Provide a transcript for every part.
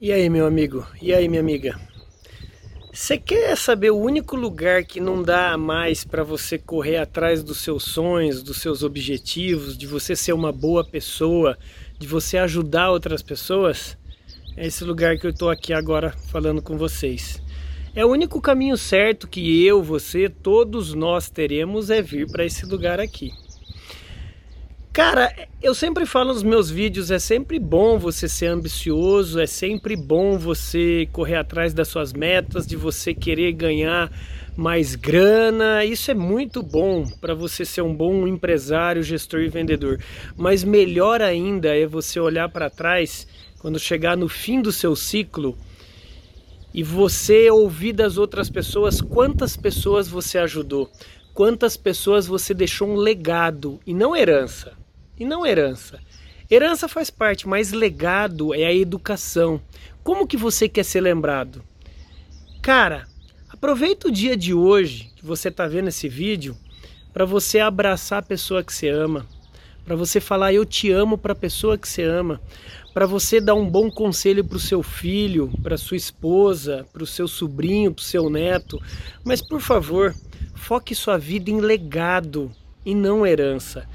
E aí, meu amigo? E aí, minha amiga? Você quer saber o único lugar que não dá mais para você correr atrás dos seus sonhos, dos seus objetivos, de você ser uma boa pessoa, de você ajudar outras pessoas? É esse lugar que eu estou aqui agora falando com vocês. É o único caminho certo que eu, você, todos nós teremos é vir para esse lugar aqui. Cara, eu sempre falo nos meus vídeos, é sempre bom você ser ambicioso, é sempre bom você correr atrás das suas metas, de você querer ganhar mais grana. Isso é muito bom para você ser um bom empresário, gestor e vendedor. Mas melhor ainda é você olhar para trás quando chegar no fim do seu ciclo e você ouvir das outras pessoas quantas pessoas você ajudou, quantas pessoas você deixou um legado e não herança e não herança. Herança faz parte, mas legado é a educação. Como que você quer ser lembrado? Cara, aproveita o dia de hoje que você está vendo esse vídeo para você abraçar a pessoa que você ama, para você falar eu te amo para a pessoa que você ama, para você dar um bom conselho para o seu filho, para sua esposa, para o seu sobrinho, para o seu neto. Mas por favor, foque sua vida em legado e não herança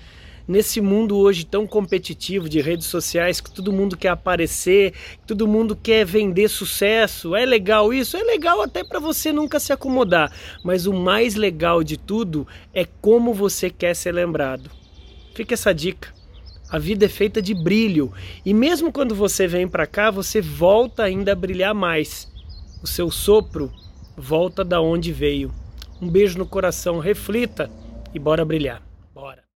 nesse mundo hoje tão competitivo de redes sociais que todo mundo quer aparecer, que todo mundo quer vender sucesso. É legal isso? É legal até para você nunca se acomodar, mas o mais legal de tudo é como você quer ser lembrado. Fica essa dica. A vida é feita de brilho e mesmo quando você vem para cá, você volta ainda a brilhar mais. O seu sopro volta da onde veio. Um beijo no coração, reflita e bora brilhar. Bora.